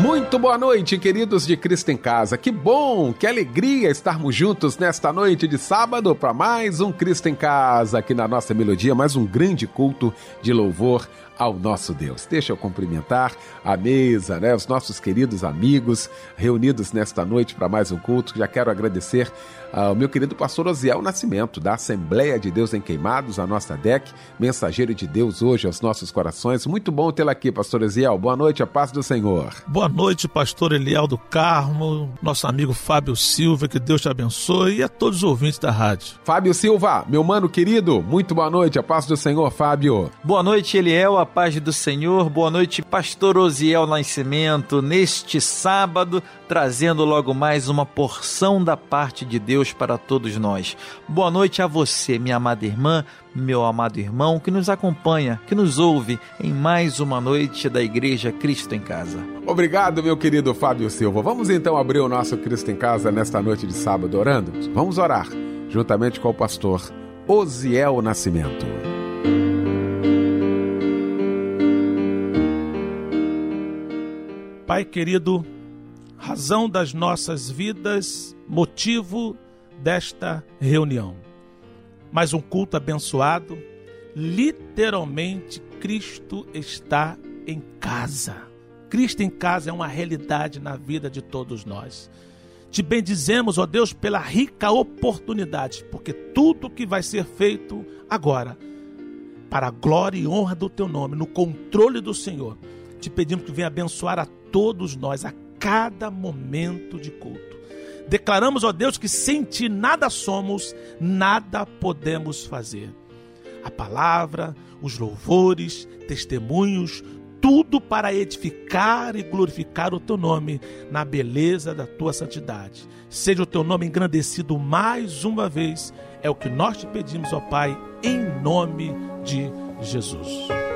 Muito boa noite, queridos de Cristo em Casa. Que bom, que alegria estarmos juntos nesta noite de sábado para mais um Cristo em Casa aqui na nossa melodia, mais um grande culto de louvor ao nosso Deus. Deixa eu cumprimentar a mesa, né, os nossos queridos amigos reunidos nesta noite para mais um culto. Já quero agradecer ao meu querido pastor Osiel Nascimento, da Assembleia de Deus em Queimados, a nossa DEC, mensageiro de Deus hoje aos nossos corações. Muito bom tê-lo aqui, pastor Osiel. Boa noite, a paz do Senhor. Boa noite, pastor Eliel do Carmo, nosso amigo Fábio Silva, que Deus te abençoe e a todos os ouvintes da rádio. Fábio Silva, meu mano querido, muito boa noite, a paz do Senhor, Fábio. Boa noite, Eliel, a paz do Senhor. Boa noite, pastor Osiel Nascimento, neste sábado, trazendo logo mais uma porção da parte de Deus para todos nós. Boa noite a você, minha amada irmã, meu amado irmão, que nos acompanha, que nos ouve em mais uma noite da Igreja Cristo em Casa. Obrigado, meu querido Fábio Silva. Vamos então abrir o nosso Cristo em Casa nesta noite de sábado orando? Vamos orar, juntamente com o pastor Osiel Nascimento. Pai querido, razão das nossas vidas, motivo desta reunião. Mais um culto abençoado. Literalmente, Cristo está em casa. Cristo em casa é uma realidade na vida de todos nós. Te bendizemos, ó Deus, pela rica oportunidade, porque tudo que vai ser feito agora, para a glória e honra do teu nome, no controle do Senhor, te pedimos que venha abençoar a todos nós a cada momento de culto. Declaramos, ó Deus, que sem ti nada somos, nada podemos fazer. A palavra, os louvores, testemunhos, tudo para edificar e glorificar o teu nome na beleza da tua santidade. Seja o teu nome engrandecido mais uma vez, é o que nós te pedimos, ó Pai, em nome de Jesus.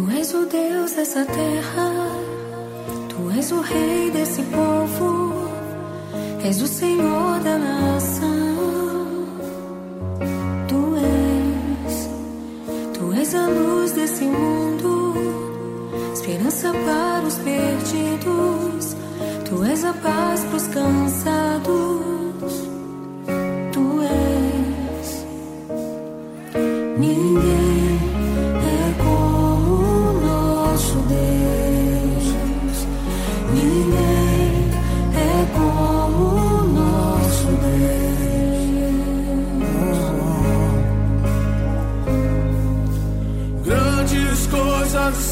Tu és o Deus dessa terra, Tu és o Rei desse povo, és o Senhor da nação. Tu és, Tu és a luz desse mundo, esperança para os perdidos, Tu és a paz para os cansados. Tu és ninguém.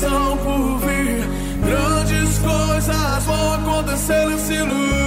Por vir, grandes coisas vão acontecer nesse lugar.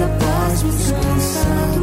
A paz dos cansados.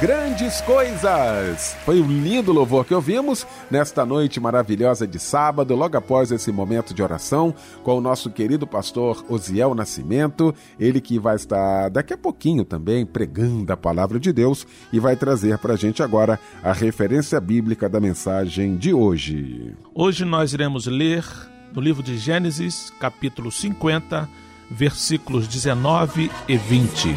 Grandes coisas. Foi um lindo louvor que ouvimos nesta noite maravilhosa de sábado, logo após esse momento de oração com o nosso querido pastor Osiel Nascimento, ele que vai estar daqui a pouquinho também pregando a palavra de Deus e vai trazer para a gente agora a referência bíblica da mensagem de hoje. Hoje nós iremos ler no livro de Gênesis, capítulo 50, versículos 19 e 20.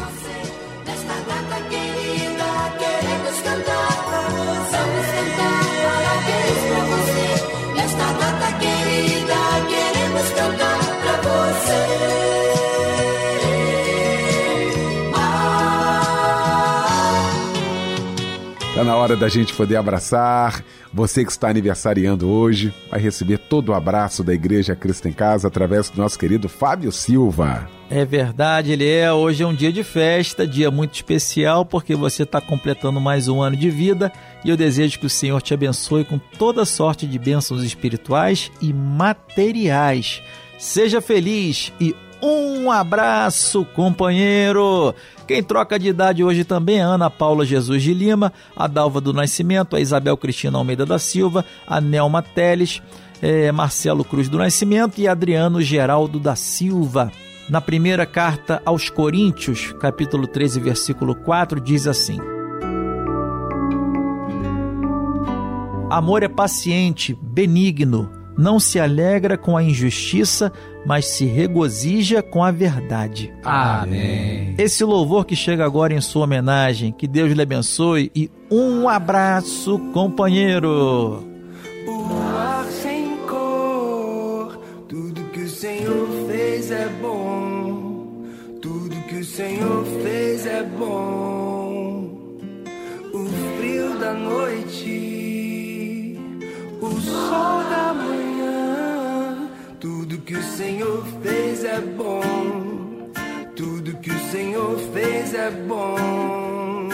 Está na hora da gente poder abraçar. Você que está aniversariando hoje vai receber todo o abraço da Igreja Cristo em Casa através do nosso querido Fábio Silva. É verdade, ele é. Hoje é um dia de festa, dia muito especial, porque você está completando mais um ano de vida e eu desejo que o Senhor te abençoe com toda sorte de bênçãos espirituais e materiais. Seja feliz e um abraço, companheiro! Quem troca de idade hoje também é Ana Paula Jesus de Lima, a Dalva do Nascimento, a Isabel Cristina Almeida da Silva, a Nelma Teles, eh, Marcelo Cruz do Nascimento e Adriano Geraldo da Silva. Na primeira carta aos Coríntios, capítulo 13, versículo 4, diz assim: Amor é paciente, benigno, não se alegra com a injustiça, mas se regozija com a verdade. Amém. Esse louvor que chega agora em sua homenagem, que Deus lhe abençoe e um abraço, companheiro. O ar sem cor, tudo que o Senhor fez é bom. Tudo que o Senhor fez é bom. O frio da noite, o sol da manhã. Tudo que o Senhor fez é bom. Tudo que o Senhor fez é bom.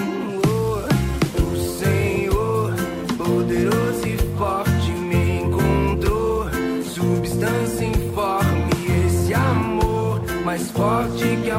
Oh, o Senhor, poderoso e forte, me encontrou. Substância informe, esse amor, mais forte que a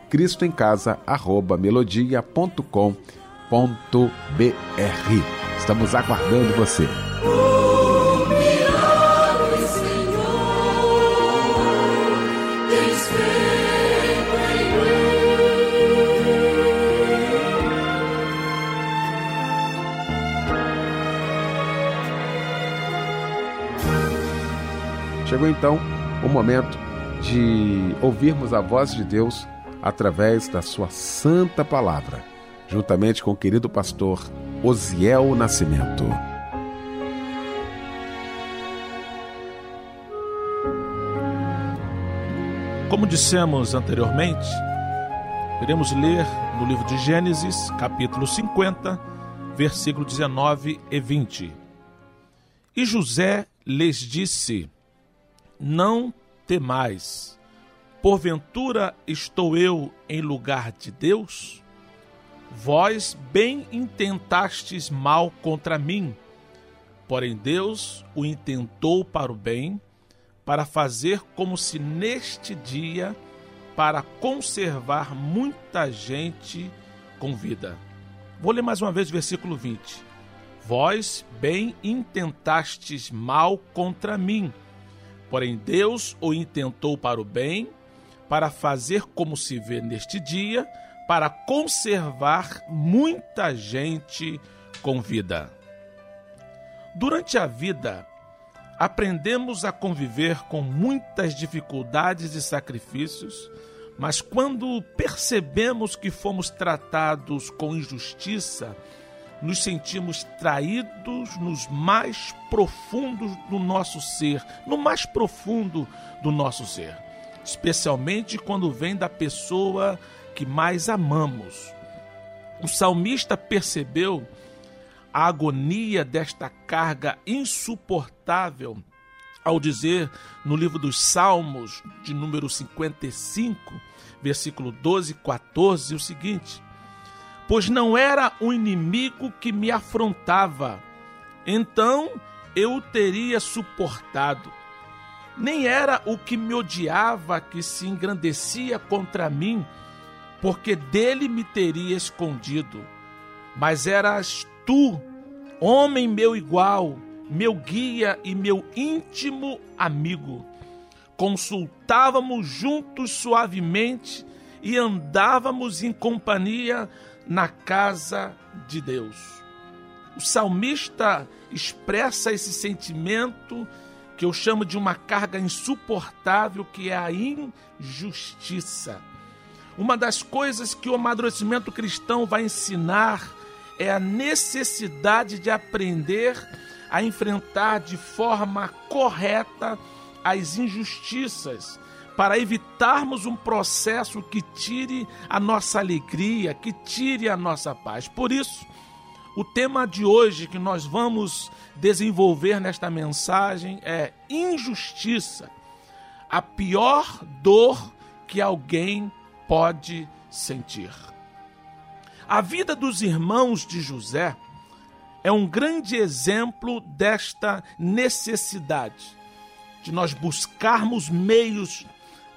cristoemcasa@melodia.com.br. Estamos aguardando você. Chegou então o momento de ouvirmos a voz de Deus através da sua santa palavra, juntamente com o querido pastor Osiel Nascimento. Como dissemos anteriormente, iremos ler no livro de Gênesis, capítulo 50, versículo 19 e 20. E José lhes disse: Não temais, porventura estou eu em lugar de Deus? Vós bem intentastes mal contra mim, porém Deus o intentou para o bem, para fazer como se neste dia, para conservar muita gente com vida. Vou ler mais uma vez o versículo 20. Vós bem intentastes mal contra mim, porém Deus o intentou para o bem, para fazer como se vê neste dia, para conservar muita gente com vida. Durante a vida, aprendemos a conviver com muitas dificuldades e sacrifícios, mas quando percebemos que fomos tratados com injustiça, nos sentimos traídos nos mais profundos do nosso ser, no mais profundo do nosso ser, especialmente quando vem da pessoa que mais amamos. O salmista percebeu a agonia desta carga insuportável ao dizer no livro dos Salmos, de número 55, versículo 12 e 14, o seguinte: Pois não era o inimigo que me afrontava, então eu o teria suportado. Nem era o que me odiava que se engrandecia contra mim, porque dele me teria escondido. Mas eras tu, homem meu igual, meu guia e meu íntimo amigo. Consultávamos juntos suavemente e andávamos em companhia na casa de Deus. O salmista expressa esse sentimento que eu chamo de uma carga insuportável, que é a injustiça. Uma das coisas que o amadurecimento cristão vai ensinar é a necessidade de aprender a enfrentar de forma correta as injustiças, para evitarmos um processo que tire a nossa alegria, que tire a nossa paz. Por isso, o tema de hoje que nós vamos desenvolver nesta mensagem é injustiça, a pior dor que alguém pode sentir. A vida dos irmãos de José é um grande exemplo desta necessidade de nós buscarmos meios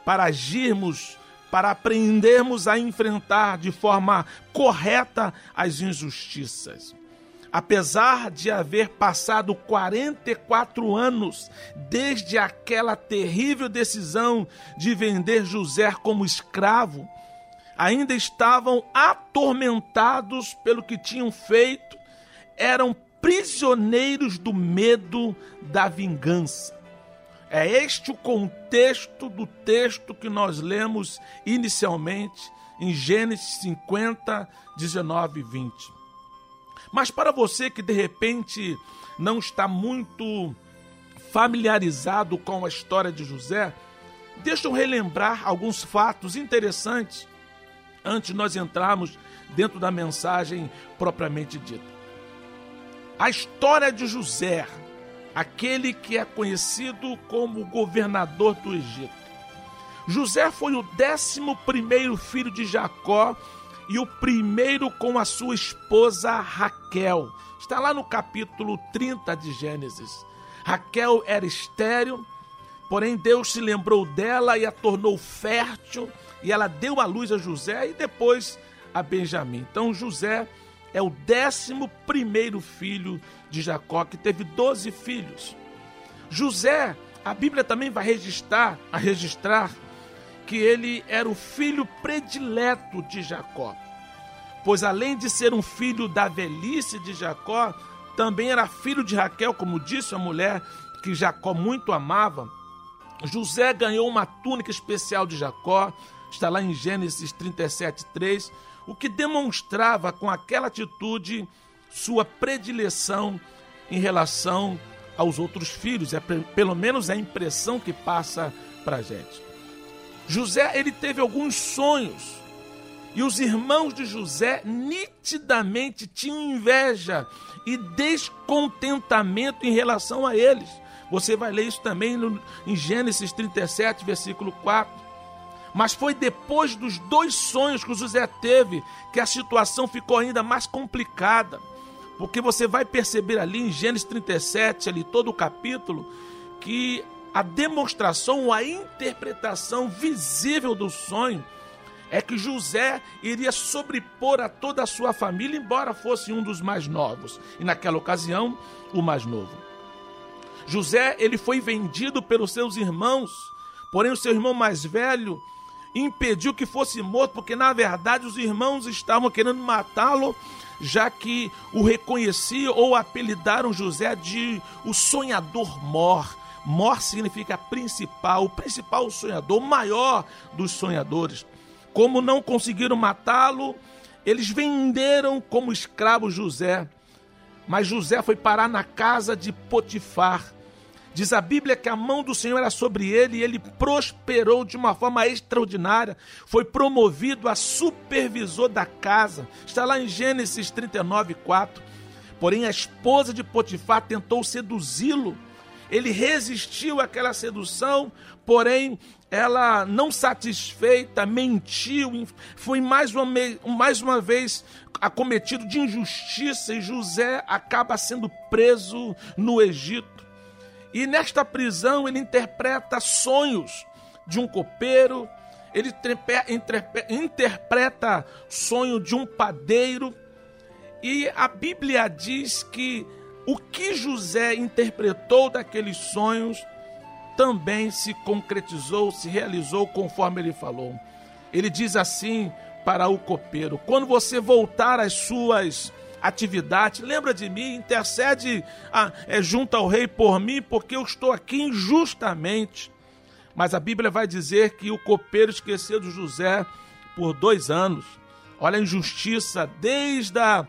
para agirmos, para aprendermos a enfrentar de forma correta as injustiças. Apesar de haver passado 44 anos desde aquela terrível decisão de vender José como escravo, ainda estavam atormentados pelo que tinham feito, eram prisioneiros do medo da vingança. É este o contexto do texto que nós lemos inicialmente em Gênesis 50, 19 e 20. Mas para você que de repente não está muito familiarizado com a história de José, deixa eu relembrar alguns fatos interessantes antes de nós entrarmos dentro da mensagem propriamente dita. A história de José, aquele que é conhecido como governador do Egito. José foi o décimo primeiro filho de Jacó e o primeiro com a sua esposa Raquel. Está lá no capítulo 30 de Gênesis. Raquel era estéril, porém Deus se lembrou dela e a tornou fértil, e ela deu à luz a José e depois a Benjamim. Então José é o décimo primeiro filho de Jacó, que teve doze filhos. José, a Bíblia também vai registrar, a registrar que ele era o filho predileto de Jacó. Pois além de ser um filho da velhice de Jacó, também era filho de Raquel, como disse a mulher que Jacó muito amava. José ganhou uma túnica especial de Jacó, está lá em Gênesis 37, 3, o que demonstrava com aquela atitude sua predileção em relação aos outros filhos. É pelo menos a impressão que passa para a gente. José ele teve alguns sonhos e os irmãos de José nitidamente tinham inveja e descontentamento em relação a eles. Você vai ler isso também no, em Gênesis 37, versículo 4. Mas foi depois dos dois sonhos que o José teve que a situação ficou ainda mais complicada. Porque você vai perceber ali em Gênesis 37, ali todo o capítulo, que a demonstração, a interpretação visível do sonho é que José iria sobrepor a toda a sua família, embora fosse um dos mais novos, e naquela ocasião, o mais novo. José, ele foi vendido pelos seus irmãos, porém o seu irmão mais velho impediu que fosse morto, porque na verdade os irmãos estavam querendo matá-lo, já que o reconheciam ou apelidaram José de o sonhador mor. Mor significa principal, o principal sonhador, o maior dos sonhadores. Como não conseguiram matá-lo, eles venderam como escravo José. Mas José foi parar na casa de Potifar. Diz a Bíblia que a mão do Senhor era sobre ele e ele prosperou de uma forma extraordinária. Foi promovido a supervisor da casa. Está lá em Gênesis 39, 4. Porém, a esposa de Potifar tentou seduzi-lo. Ele resistiu àquela sedução, porém, ela não satisfeita, mentiu, foi mais uma, mais uma vez acometido de injustiça e José acaba sendo preso no Egito. E nesta prisão ele interpreta sonhos de um copeiro, ele interpreta sonho de um padeiro. E a Bíblia diz que o que José interpretou daqueles sonhos também se concretizou, se realizou conforme ele falou. Ele diz assim para o copeiro: quando você voltar às suas atividades, lembra de mim, intercede a, é, junto ao rei por mim, porque eu estou aqui injustamente. Mas a Bíblia vai dizer que o copeiro esqueceu de José por dois anos. Olha a injustiça, desde a,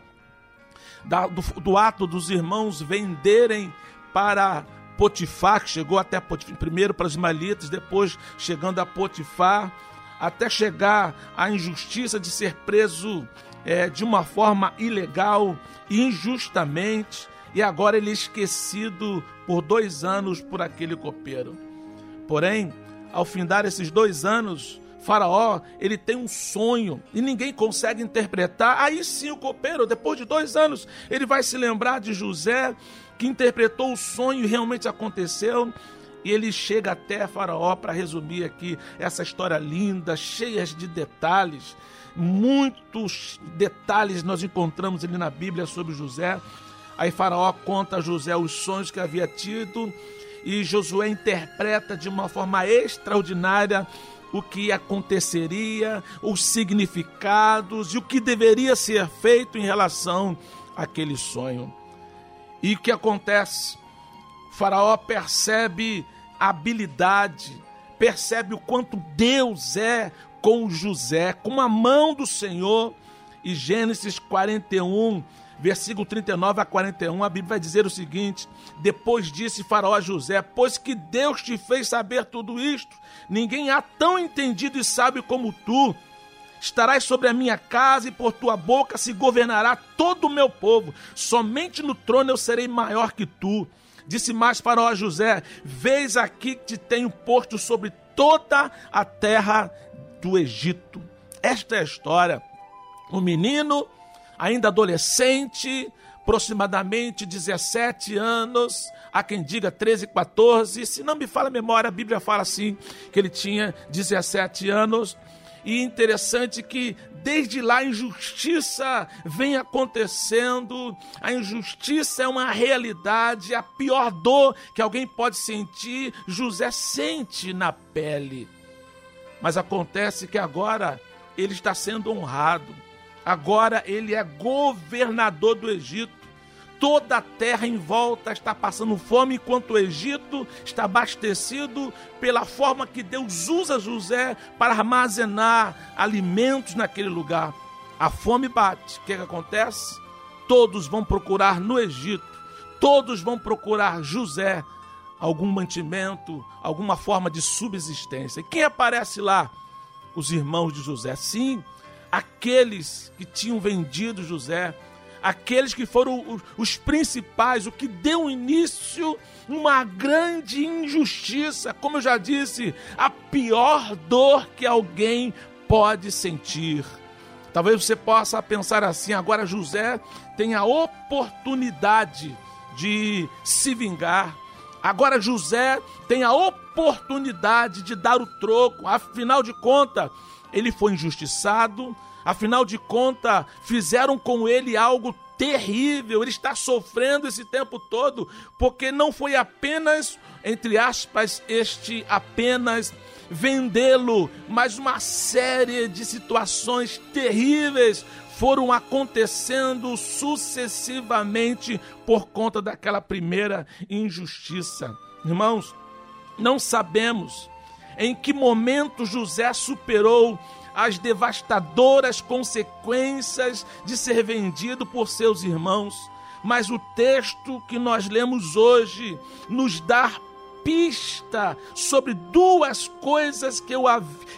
da, do, do ato dos irmãos venderem para Potifar, que chegou até Potifar, primeiro para os Ismaelitas, depois chegando a Potifar, até chegar à injustiça de ser preso é, de uma forma ilegal, injustamente, e agora ele é esquecido por dois anos por aquele copeiro. Porém, ao findar esses dois anos, Faraó ele tem um sonho e ninguém consegue interpretar. Aí sim o copeiro, depois de dois anos, ele vai se lembrar de José que interpretou o sonho e realmente aconteceu. E ele chega até Faraó para resumir aqui essa história linda, cheia de detalhes. Muitos detalhes nós encontramos ali na Bíblia sobre José. Aí Faraó conta a José os sonhos que havia tido e Josué interpreta de uma forma extraordinária o que aconteceria, os significados e o que deveria ser feito em relação àquele sonho. E o que acontece? Faraó percebe a habilidade, percebe o quanto Deus é com José, com a mão do Senhor. E Gênesis 41, versículo 39 a 41, a Bíblia vai dizer o seguinte: Depois disse Faraó a José: Pois que Deus te fez saber tudo isto, ninguém há tão entendido e sábio como tu. Estarás sobre a minha casa e por tua boca se governará todo o meu povo. Somente no trono eu serei maior que tu. Disse mais Faraó a José: Vês aqui que te tenho posto sobre toda a terra do Egito. Esta é a história. O menino, ainda adolescente, aproximadamente 17 anos, há quem diga 13, 14, se não me fala a memória, a Bíblia fala assim, que ele tinha 17 anos, e interessante que desde lá a injustiça vem acontecendo, a injustiça é uma realidade, a pior dor que alguém pode sentir, José sente na pele. Mas acontece que agora ele está sendo honrado, agora ele é governador do Egito. Toda a terra em volta está passando fome, enquanto o Egito está abastecido pela forma que Deus usa José para armazenar alimentos naquele lugar. A fome bate. O que, que acontece? Todos vão procurar no Egito, todos vão procurar José algum mantimento, alguma forma de subsistência. E quem aparece lá? Os irmãos de José. Sim, aqueles que tinham vendido José, aqueles que foram os principais, o que deu início uma grande injustiça, como eu já disse, a pior dor que alguém pode sentir. Talvez você possa pensar assim: agora José tem a oportunidade de se vingar. Agora José tem a oportunidade de dar o troco. Afinal de contas, ele foi injustiçado. Afinal de contas, fizeram com ele algo terrível. Ele está sofrendo esse tempo todo, porque não foi apenas, entre aspas, este apenas vendê-lo, mas uma série de situações terríveis foram acontecendo sucessivamente por conta daquela primeira injustiça. Irmãos, não sabemos em que momento José superou as devastadoras consequências de ser vendido por seus irmãos, mas o texto que nós lemos hoje nos dá pista sobre duas coisas que, eu,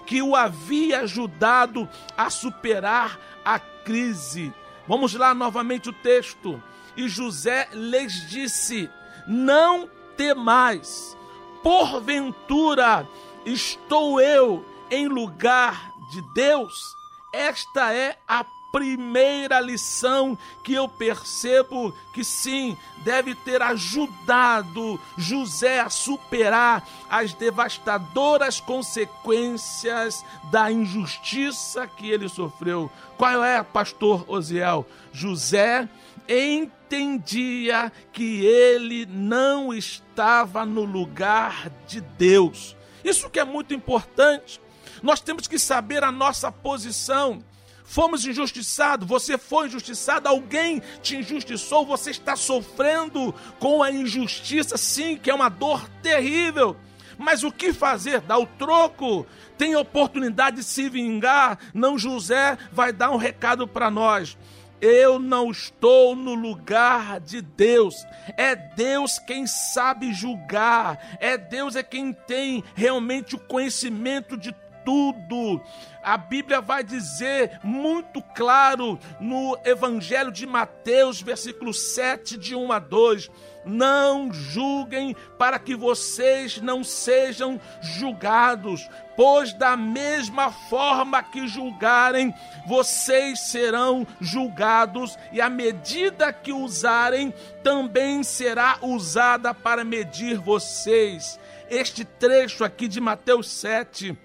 que o havia ajudado a superar a crise. Vamos lá novamente o texto. E José lhes disse: Não temais, porventura estou eu em lugar de Deus. Esta é a primeira lição que eu percebo que sim, deve ter ajudado José a superar as devastadoras consequências da injustiça que ele sofreu. Qual é, pastor Osiel? José entendia que ele não estava no lugar de Deus. Isso que é muito importante. Nós temos que saber a nossa posição. Fomos injustiçados, você foi injustiçado, alguém te injustiçou, você está sofrendo com a injustiça, sim, que é uma dor terrível. Mas o que fazer? Dá o troco. Tem oportunidade de se vingar. Não, José vai dar um recado para nós. Eu não estou no lugar de Deus. É Deus quem sabe julgar. É Deus é quem tem realmente o conhecimento de tudo. A Bíblia vai dizer muito claro no Evangelho de Mateus, versículo 7, de 1 a 2. Não julguem para que vocês não sejam julgados, pois da mesma forma que julgarem, vocês serão julgados, e a medida que usarem também será usada para medir vocês. Este trecho aqui de Mateus 7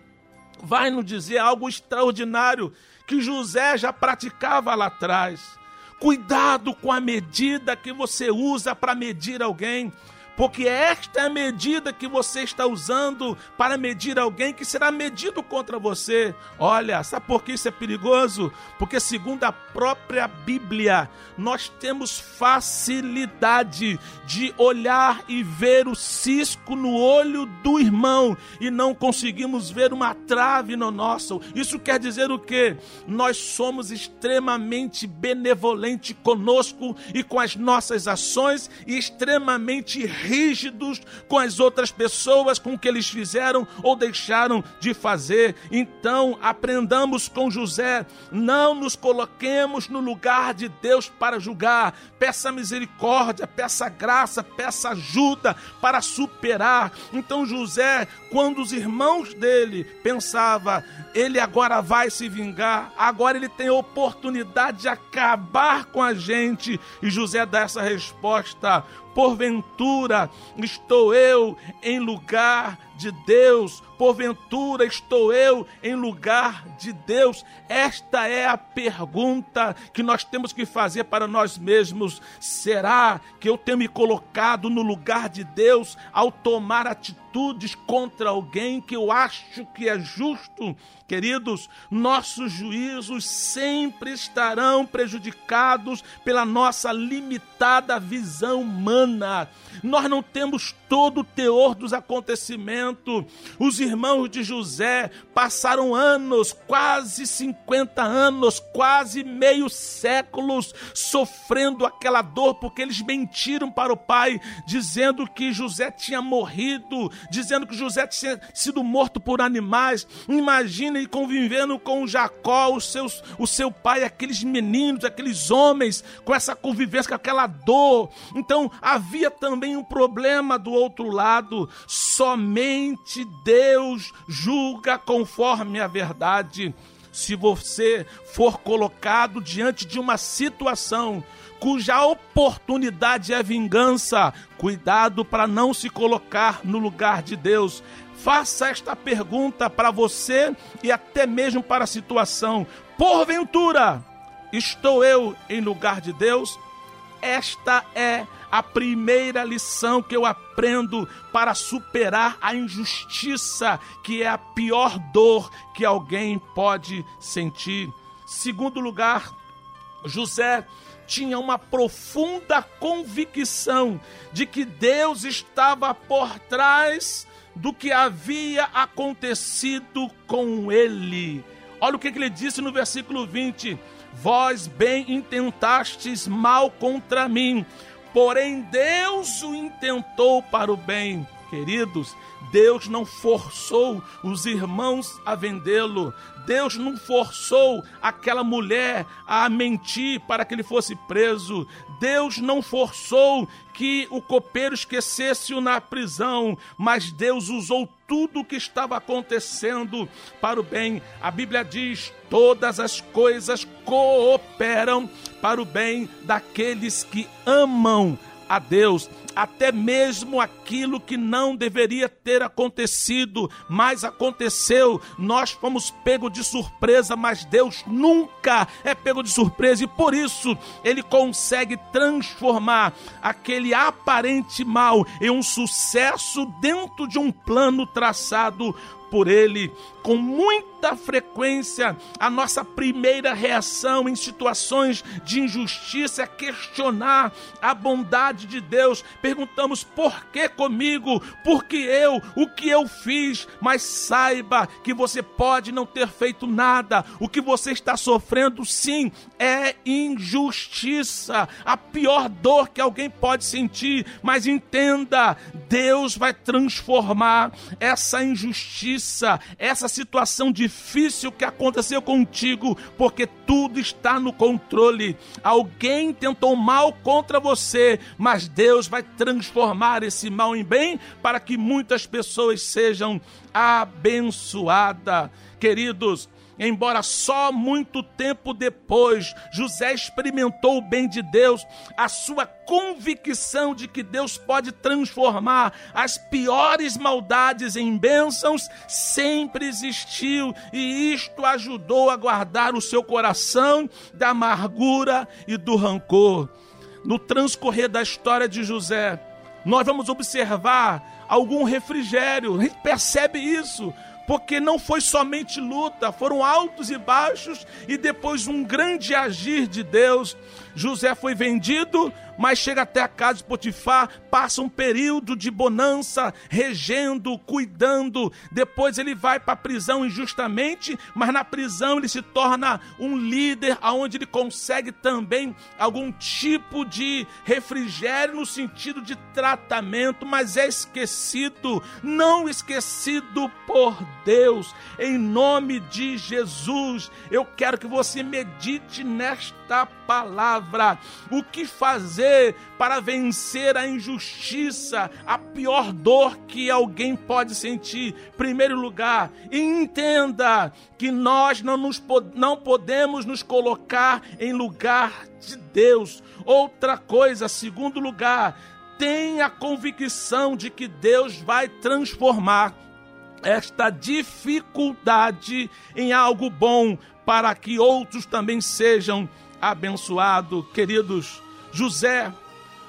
vai nos dizer algo extraordinário que José já praticava lá atrás. Cuidado com a medida que você usa para medir alguém, porque esta é a medida que você está usando para medir alguém que será medido contra você. Olha, sabe por que isso é perigoso? Porque, segundo a própria Bíblia, nós temos facilidade de olhar e ver o cisco no olho do irmão e não conseguimos ver uma trave no nosso. Isso quer dizer o quê? Nós somos extremamente benevolentes conosco e com as nossas ações e extremamente rígidos com as outras pessoas, com o que eles fizeram ou deixaram de fazer. Então, aprendamos com José, não nos coloquemos no lugar de Deus para julgar. Peça misericórdia, peça graça, peça ajuda para superar. Então, José, quando os irmãos dele pensava, ele agora vai se vingar, agora ele tem oportunidade de acabar com a gente. E José dá essa resposta: Porventura estou eu em lugar de Deus? Porventura estou eu em lugar de Deus? Esta é a pergunta que nós temos que fazer para nós mesmos. Será que eu tenho me colocado no lugar de Deus ao tomar atitudes contra alguém que eu acho que é justo? Queridos, nossos juízos sempre estarão prejudicados pela nossa limitada visão humana. Nós não temos todo o teor dos acontecimentos. Os irmãos de José passaram anos, quase 50 anos, quase meio séculos, sofrendo aquela dor, porque eles mentiram para o pai, dizendo que José tinha morrido, dizendo que José tinha sido morto por animais. Imaginem convivendo com Jacó, os seus, o seu pai, aqueles meninos, aqueles homens, com essa convivência, com aquela dor. Então havia também um problema do outro lado. Somente Deus julga conforme a verdade. Se você for colocado diante de uma situação cuja oportunidade é vingança, cuidado para não se colocar no lugar de Deus. Faça esta pergunta para você e até mesmo para a situação. Porventura, estou eu em lugar de Deus? Esta é a primeira lição que eu aprendo para superar a injustiça, que é a pior dor que alguém pode sentir. Segundo lugar, José tinha uma profunda convicção de que Deus estava por trás do que havia acontecido com ele. Olha o que ele disse no versículo 20: Vós bem intentastes mal contra mim, porém Deus o intentou para o bem. Queridos, Deus não forçou os irmãos a vendê-lo. Deus não forçou aquela mulher a mentir para que ele fosse preso. Deus não forçou que o copeiro esquecesse-o na prisão, mas Deus usou tudo o que estava acontecendo para o bem. A Bíblia diz: todas as coisas cooperam para o bem daqueles que amam a Deus até mesmo aquilo que não deveria ter acontecido, mas aconteceu. Nós fomos pego de surpresa, mas Deus nunca é pego de surpresa e por isso ele consegue transformar aquele aparente mal em um sucesso dentro de um plano traçado por ele. Com muita frequência, a nossa primeira reação em situações de injustiça é questionar a bondade de Deus. Perguntamos por que comigo? Por que eu? O que eu fiz? Mas saiba que você pode não ter feito nada. O que você está sofrendo, sim, é injustiça. A pior dor que alguém pode sentir. Mas entenda, Deus vai transformar essa injustiça, essa situação difícil que aconteceu contigo, porque tudo está no controle. Alguém tentou mal contra você, mas Deus vai transformar esse mal em bem para que muitas pessoas sejam abençoadas. Queridos, Embora só muito tempo depois José experimentou o bem de Deus, a sua convicção de que Deus pode transformar as piores maldades em bênçãos sempre existiu e isto ajudou a guardar o seu coração da amargura e do rancor. No transcorrer da história de José, nós vamos observar algum refrigério. A gente percebe isso porque não foi somente luta, foram altos e baixos e depois um grande agir de Deus. José foi vendido, mas chega até a casa de Potifar, passa um período de bonança, regendo, cuidando. Depois ele vai para a prisão injustamente, mas na prisão ele se torna um líder, aonde ele consegue também algum tipo de refrigério no sentido de tratamento, mas é esquecido, não esquecido por Deus. Em nome de Jesus, eu quero que você medite nesta palavra. O que fazer para vencer a injustiça, a pior dor que alguém pode sentir? Primeiro lugar, entenda que nós não, nos, não podemos nos colocar em lugar de Deus. Outra coisa, segundo lugar, tenha a convicção de que Deus vai transformar esta dificuldade em algo bom para que outros também sejam abençoados. Queridos, José,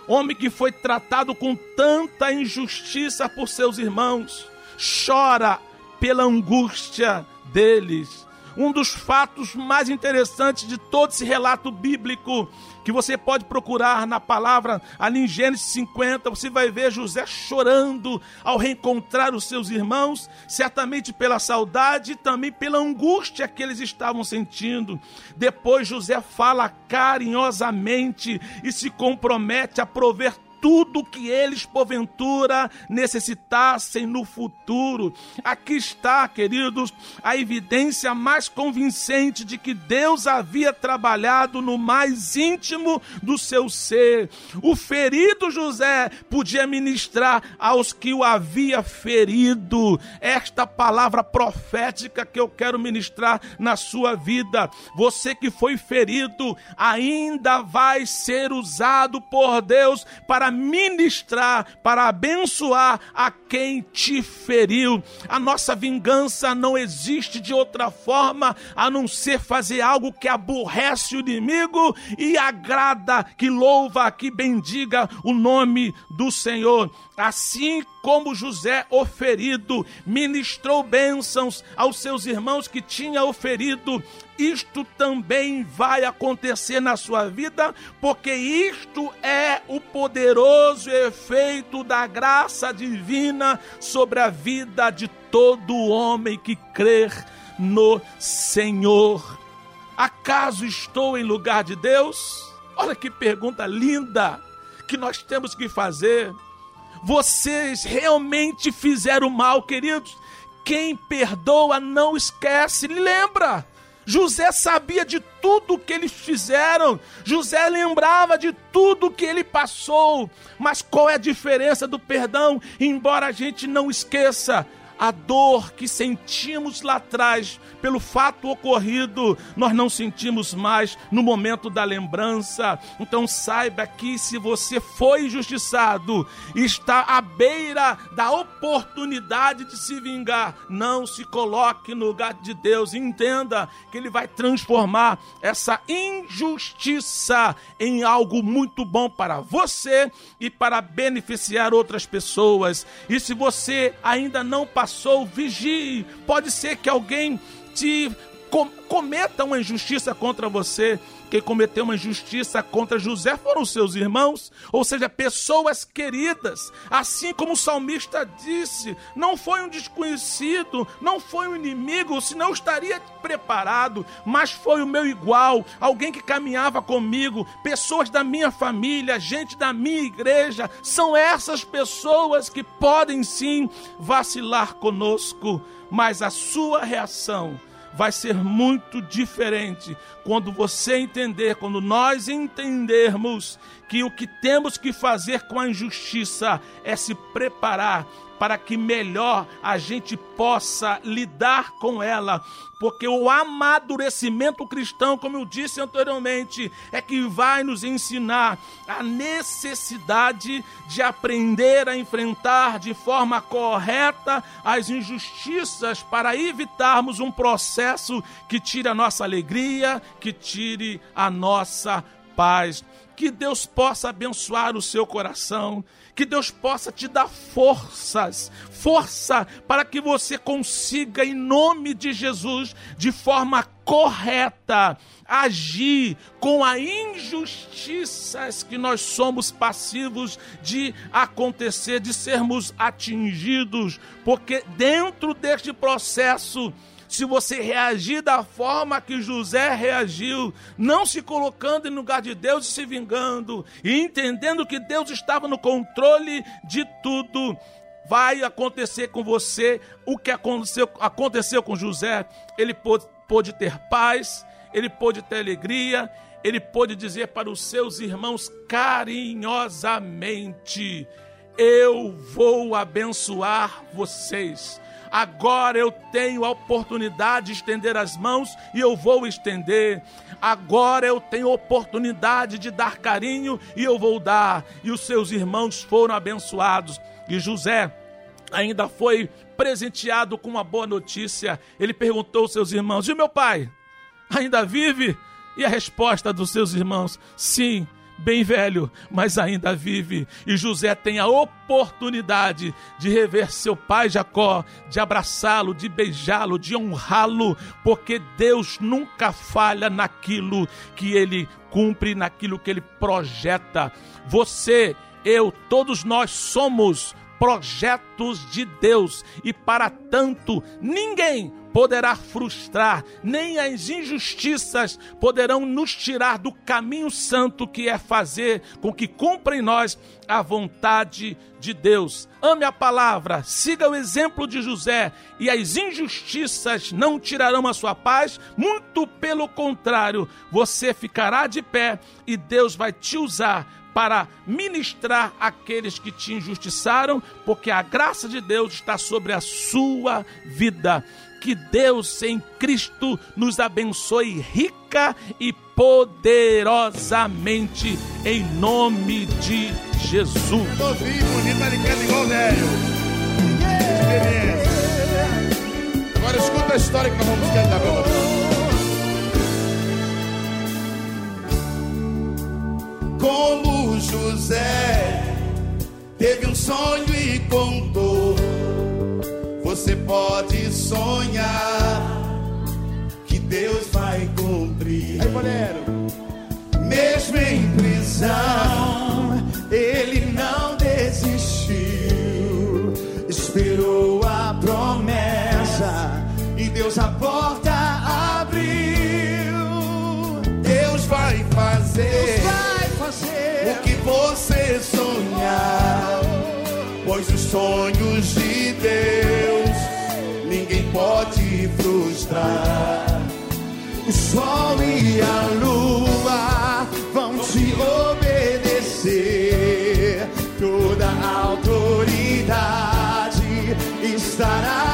homem que foi tratado com tanta injustiça por seus irmãos, chora pela angústia deles. Um dos fatos mais interessantes de todo esse relato bíblico que você pode procurar na palavra ali em Gênesis 50, você vai ver José chorando ao reencontrar os seus irmãos, certamente pela saudade e também pela angústia que eles estavam sentindo. Depois José fala carinhosamente e se compromete a prover tudo que eles porventura necessitassem no futuro. Aqui está, queridos, a evidência mais convincente de que Deus havia trabalhado no mais íntimo do seu ser. O ferido José podia ministrar aos que o havia ferido. Esta palavra profética que eu quero ministrar na sua vida. Você que foi ferido ainda vai ser usado por Deus para ministrar, para abençoar a quem te feriu. A nossa vingança não existe de outra forma a não ser fazer algo que aborrece o inimigo e agrada, que louva, que bendiga o nome do Senhor. Assim como José oferido ministrou bênçãos aos seus irmãos que tinha oferido, isto também vai acontecer na sua vida, porque isto é o poderoso efeito da graça divina sobre a vida de todo homem que crer no Senhor. Acaso estou em lugar de Deus? Olha que pergunta linda que nós temos que fazer. Vocês realmente fizeram mal, queridos? Quem perdoa não esquece, lembra? José sabia de tudo que eles fizeram, José lembrava de tudo que ele passou, mas qual é a diferença do perdão? Embora a gente não esqueça, a dor que sentimos lá atrás pelo fato ocorrido, nós não sentimos mais no momento da lembrança. Então saiba que se você foi injustiçado, está à beira da oportunidade de se vingar. Não se coloque no lugar de Deus. Entenda que Ele vai transformar essa injustiça em algo muito bom para você e para beneficiar outras pessoas. E se você ainda não passou, vigie. Pode ser que alguém te com, cometa uma injustiça contra você. Quem cometeu uma injustiça contra José foram seus irmãos, ou seja, pessoas queridas. Assim como o salmista disse, não foi um desconhecido, não foi um inimigo, senão estaria preparado, mas foi o meu igual, alguém que caminhava comigo, pessoas da minha família, gente da minha igreja. São essas pessoas que podem sim vacilar conosco, mas a sua reação vai ser muito diferente quando você entender, quando nós entendermos que o que temos que fazer com a injustiça é se preparar para que melhor a gente possa lidar com ela, porque o amadurecimento cristão, como eu disse anteriormente, é que vai nos ensinar a necessidade de aprender a enfrentar de forma correta as injustiças para evitarmos um processo que tire a nossa alegria, que tire a nossa paz. Que Deus possa abençoar o seu coração, que Deus possa te dar forças, força para que você consiga, em nome de Jesus, de forma correta, agir com as injustiças que nós somos passivos de acontecer, de sermos atingidos, porque dentro deste processo, se você reagir da forma que José reagiu, não se colocando em lugar de Deus e se vingando, e entendendo que Deus estava no controle de tudo, vai acontecer com você o que aconteceu, aconteceu com José. Ele pôde, pôde ter paz, ele pôde ter alegria, ele pôde dizer para os seus irmãos carinhosamente: Eu vou abençoar vocês. Agora eu tenho a oportunidade de estender as mãos e eu vou estender. Agora eu tenho oportunidade de dar carinho e eu vou dar. E os seus irmãos foram abençoados. E José ainda foi presenteado com uma boa notícia. Ele perguntou aos seus irmãos: E meu pai? Ainda vive? E a resposta dos seus irmãos: Sim, bem velho, mas ainda vive. E José tem a oportunidade de rever seu pai Jacó, de abraçá-lo, de beijá-lo, de honrá-lo, porque Deus nunca falha naquilo que ele cumpre, naquilo que ele projeta. Você, eu, todos nós somos projetos de Deus e para tanto ninguém poderá frustrar, nem as injustiças poderão nos tirar do caminho santo que é fazer com que cumpra em nós a vontade de Deus. Ame a palavra, siga o exemplo de José e as injustiças não tirarão a sua paz, muito pelo contrário, você ficará de pé e Deus vai te usar para ministrar aqueles que te injustiçaram, porque a graça de Deus está sobre a sua vida. Que Deus em Cristo nos abençoe rica e poderosamente, em nome de Jesus. Agora escuta a história que nós vamos cantar pra você. Como José teve um sonho e contou. Você pode sonhar que Deus vai cumprir. Aí, Mesmo em prisão, ele não desistiu. Esperou a promessa e Deus a porta abriu. Deus vai fazer, o que você sonhar. Pois os sonhos de Deus pode frustrar. O sol e a lua vão te obedecer. Toda autoridade estará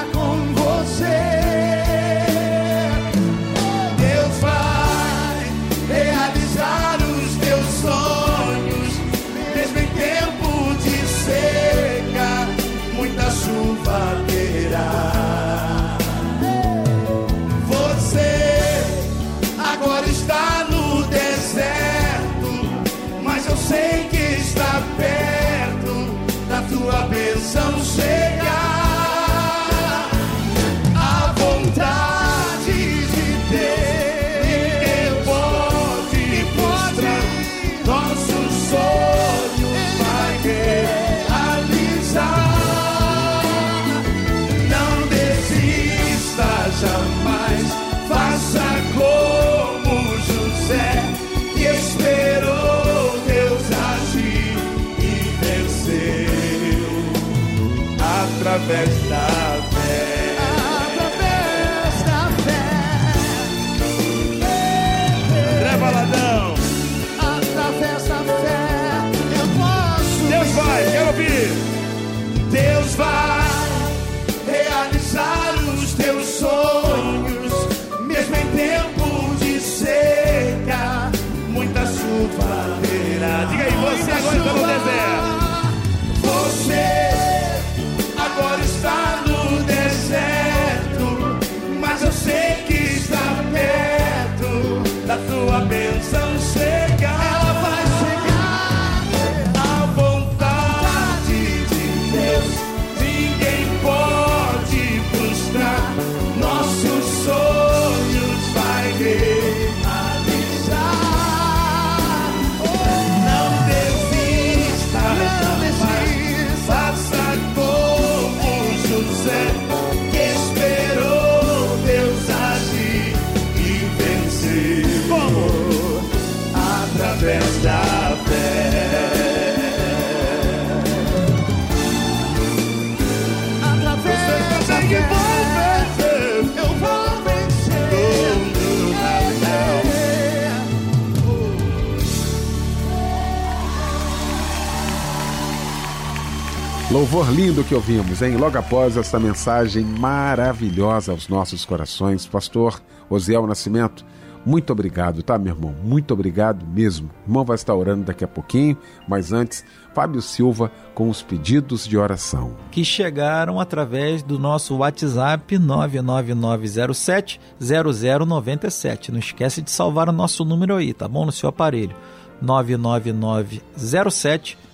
Louvor lindo que ouvimos, hein? Logo após essa mensagem maravilhosa aos nossos corações, Pastor Osiel Nascimento, muito obrigado, tá, meu irmão? Muito obrigado mesmo. O irmão vai estar orando daqui a pouquinho, mas antes, Fábio Silva com os pedidos de oração. que chegaram através do nosso WhatsApp 99907 0097. Não esquece de salvar o nosso número aí, tá bom? No seu aparelho. 99907 0097,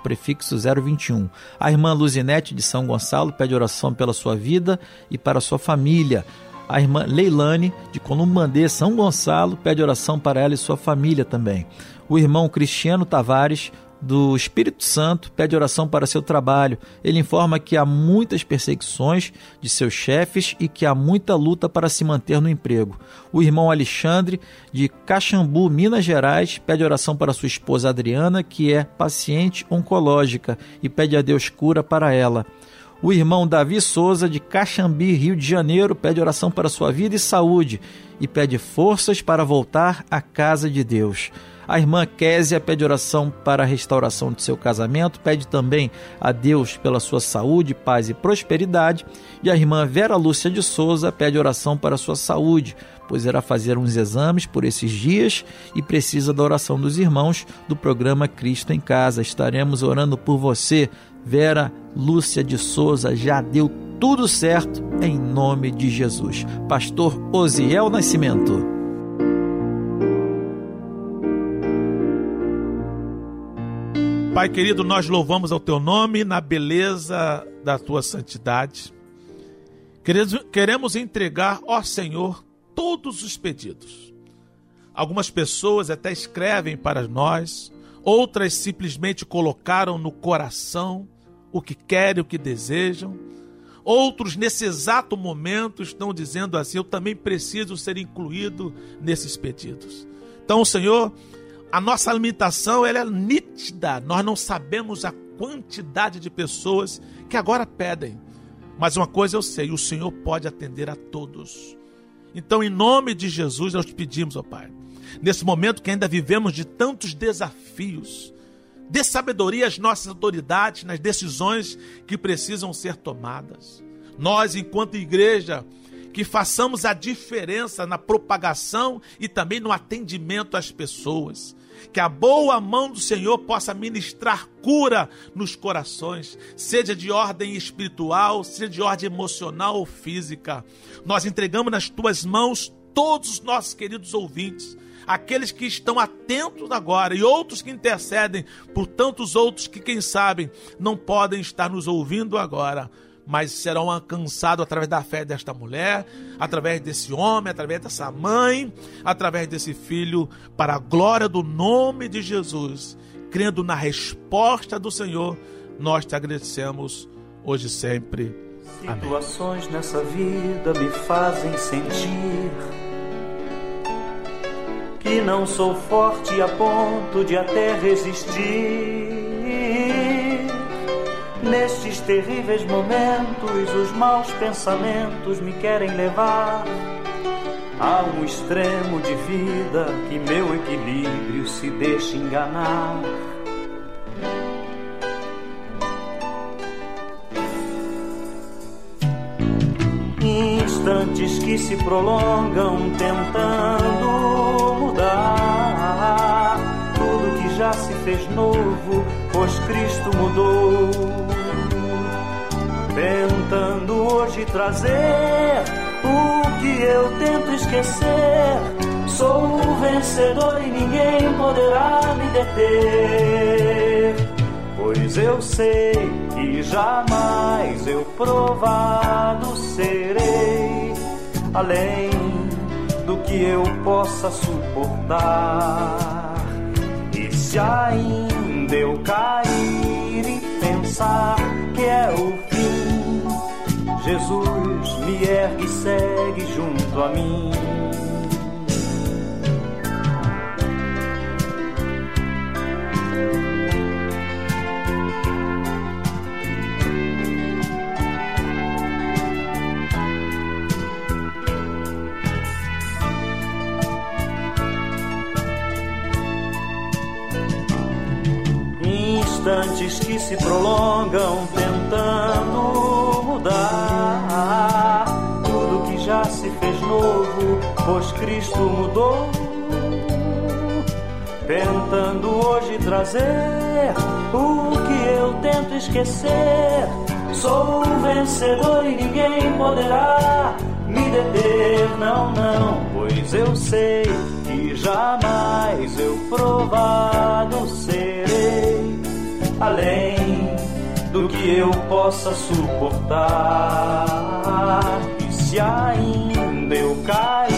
prefixo 021. A irmã Luzinete de São Gonçalo pede oração pela sua vida e para sua família. A irmã Leilane de Columbandê, São Gonçalo, pede oração para ela e sua família também. O irmão Cristiano Tavares do Espírito Santo pede oração para seu trabalho. Ele informa que há muitas perseguições de seus chefes e que há muita luta para se manter no emprego. O irmão Alexandre, de Caxambu, Minas Gerais, pede oração para sua esposa Adriana, que é paciente oncológica, e pede a Deus cura para ela. O irmão Davi Souza, de Caxambi, Rio de Janeiro, pede oração para sua vida e saúde e pede forças para voltar à casa de Deus. A irmã Késia pede oração para a restauração de seu casamento, pede também a Deus pela sua saúde, paz e prosperidade. E a irmã Vera Lúcia de Souza pede oração para a sua saúde, pois irá fazer uns exames por esses dias e precisa da oração dos irmãos do programa Cristo em Casa. Estaremos orando por você, Vera Lúcia de Souza. Já deu tudo certo em nome de Jesus. Pastor Osiel Nascimento. Pai querido, nós louvamos ao teu nome na beleza da tua santidade. Queremos- entregar, ó Senhor, todos os pedidos. Algumas pessoas até escrevem para nós, outras simplesmente colocaram no coração o que querem, o que desejam. Outros, nesse exato momento, estão dizendo assim: Eu também preciso ser incluído nesses pedidos. Então, Senhor, a nossa limitação ela é nítida. Nós não sabemos a quantidade de pessoas que agora pedem. Mas uma coisa eu sei: o Senhor pode atender a todos. Então, em nome de Jesus, nós te pedimos, ó Pai, nesse momento que ainda vivemos de tantos desafios, dê sabedoria às nossas autoridades nas decisões que precisam ser tomadas. Nós, enquanto igreja, que façamos a diferença na propagação e também no atendimento às pessoas. Que a boa mão do Senhor possa ministrar cura nos corações, seja de ordem espiritual, seja de ordem emocional ou física. Nós entregamos nas tuas mãos todos os nossos queridos ouvintes aqueles que estão atentos agora e outros que intercedem por tantos outros que, quem sabe, não podem estar nos ouvindo agora, mas serão alcançados através da fé desta mulher, através desse homem, através dessa mãe, através desse filho, para a glória do nome de Jesus. Crendo na resposta do Senhor, nós te agradecemos hoje e sempre. Amém. Situações nessa vida me fazem sentir que não sou forte a ponto de até resistir. Nestes terríveis momentos, os maus pensamentos me querem levar a um extremo de vida que meu equilíbrio se deixa enganar. Instantes que se prolongam tentando mudar tudo que já se fez novo, pois Cristo mudou. Tentando hoje trazer o que eu tento esquecer. Sou o vencedor e ninguém poderá me deter. Pois eu sei que jamais eu provado serei além do que eu possa suportar. E se ainda eu cair e pensar que é o fim, Jesus me ergue e segue junto a mim. Instantes que se prolongam tentando mudar pois Cristo mudou. Tentando hoje trazer o que eu tento esquecer. Sou um vencedor e ninguém poderá me deter, não, não, pois eu sei que jamais eu provado serei além do que eu possa suportar. E se ainda eu cair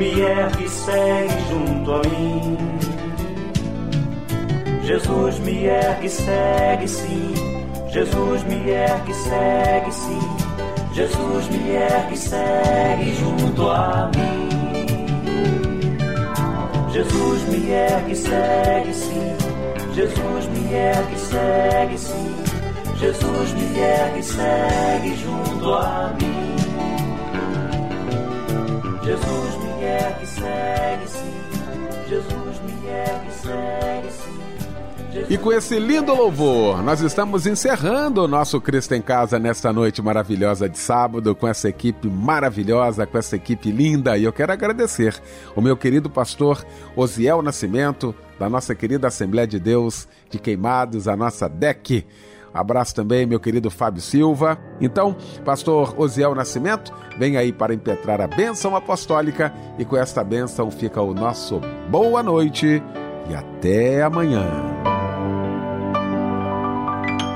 me ergue e segue junto a mim. Jesus me ergue e segue sim. Jesus me ergue e segue sim. Jesus me ergue e segue junto a mim. Jesus me ergue e segue sim. Jesus me ergue e segue sim. Jesus me ergue e segue junto a mim. Jesus me sim. Jesus me ergue e segue sim. E com esse lindo louvor, nós estamos encerrando o nosso Cristo em Casa nesta noite maravilhosa de sábado, com essa equipe maravilhosa, com essa equipe linda. E eu quero agradecer o meu querido pastor Osiel Nascimento, da nossa querida Assembleia de Deus de Queimados, a nossa DEC. Abraço também, meu querido Fábio Silva. Então, pastor Osiel Nascimento, vem aí para impetrar a bênção apostólica e com esta bênção fica o nosso boa noite e até amanhã.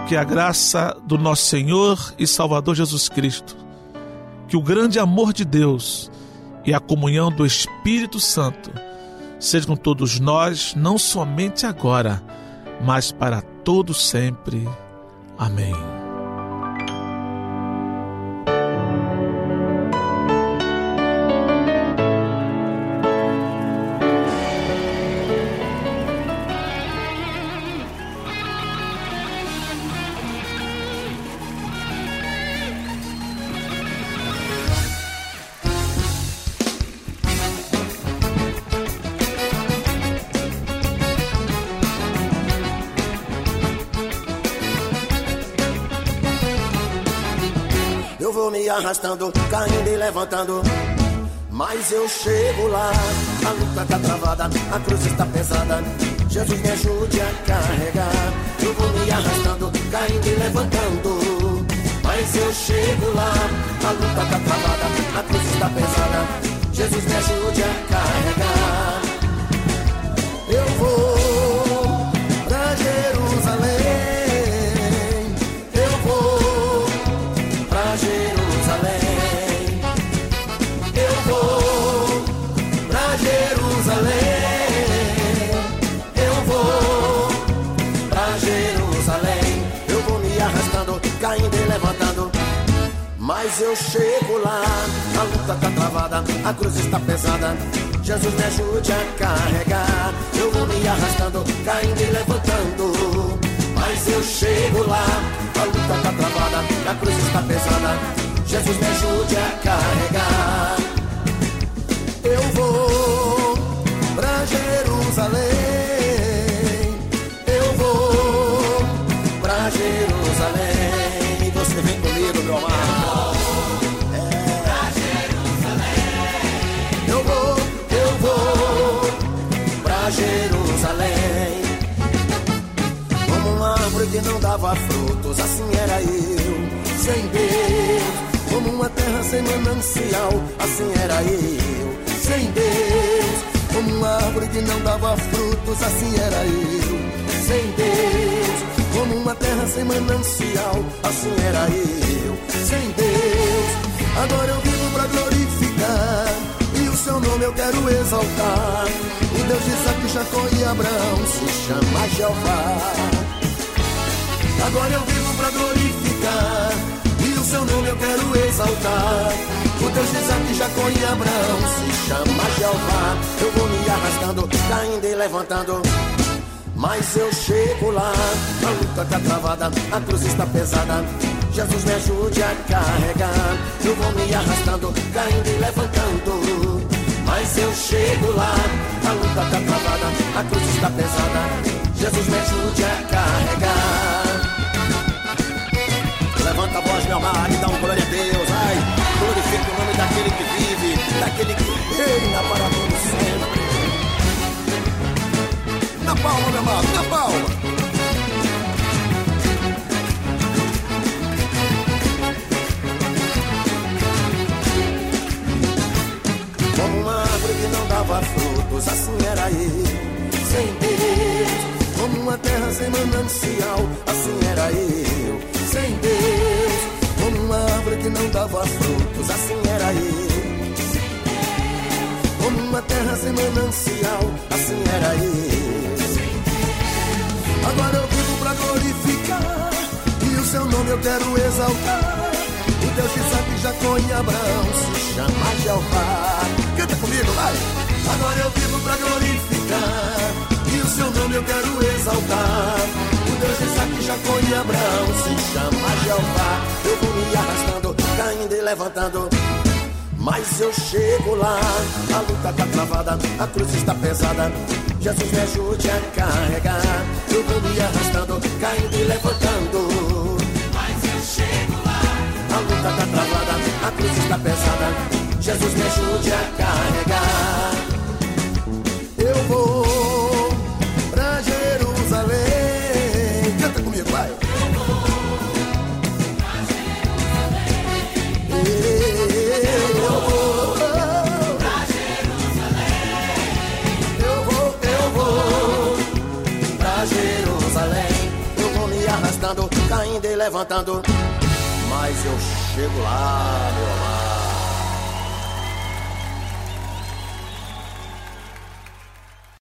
Que a graça do nosso Senhor e Salvador Jesus Cristo, que o grande amor de Deus e a comunhão do Espírito Santo seja com todos nós, não somente agora, mas para todos sempre. Amém. Arrastando, caindo e levantando. Mas eu chego lá, a luta tá travada, a cruz está pesada. Jesus me ajude a carregar. Eu vou me arrastando, caindo e levantando. Mas eu chego lá, a luta tá travada, a cruz está pesada. Jesus me ajude a carregar. Mas eu chego lá, a luta tá travada, a cruz está pesada. Jesus me ajude a carregar. Eu vou me arrastando, caindo e levantando. Mas eu chego lá, a luta tá travada, a cruz está pesada. Jesus me ajude a carregar. Eu vou não dava frutos, assim era eu, sem Deus. Como uma terra sem manancial, assim era eu, sem Deus. Como uma árvore que não dava frutos, assim era eu, sem Deus. Como uma terra sem manancial, assim era eu, sem Deus. Agora eu vivo pra glorificar e o seu nome eu quero exaltar. O Deus de Isaac, Jacó e Abraão se chama Jeová. Agora eu vivo pra glorificar. E o seu nome eu quero exaltar. O Deus de Isaac, Jacó e Abraão se chama Jeová. Eu vou me arrastando, caindo e levantando. Mas eu chego lá, a luta tá travada, a cruz está pesada. Jesus me ajude a carregar. Eu vou me arrastando, caindo e levantando. Mas eu chego lá, a luta tá travada, a cruz está pesada. Jesus me ajude a carregar. Levanta a voz, meu mar, e dá um glória a Deus. Ai, glorifica o nome daquele que vive, daquele que reina para todo sempre. Na palma, meu amado, na palma. Como uma árvore que não dava frutos, assim era eu, sem Deus. Como uma terra sem manancial, assim era eu, sem Deus. Árvore que não dava frutos, assim era eu. Como uma terra sem manancial, assim era eu. Agora eu vivo pra glorificar, e o seu nome eu quero exaltar. O Deus de Isaac, Jacó e Abraão se chama Jeová. Canta comigo, vai! Agora eu vivo pra glorificar, e o seu nome eu quero exaltar. Deus de Isaac, Jacó e Abraão se chama Jeová. Eu vou me arrastando, caindo e levantando. Mas eu chego lá, a luta tá travada, a cruz está pesada. Jesus me ajude a carregar. Eu vou me arrastando, caindo e levantando. Mas eu chego lá, a luta tá travada, a cruz está pesada. Jesus me ajude a carregar. Eu vou e levantando. Mas eu chego lá, meu amado.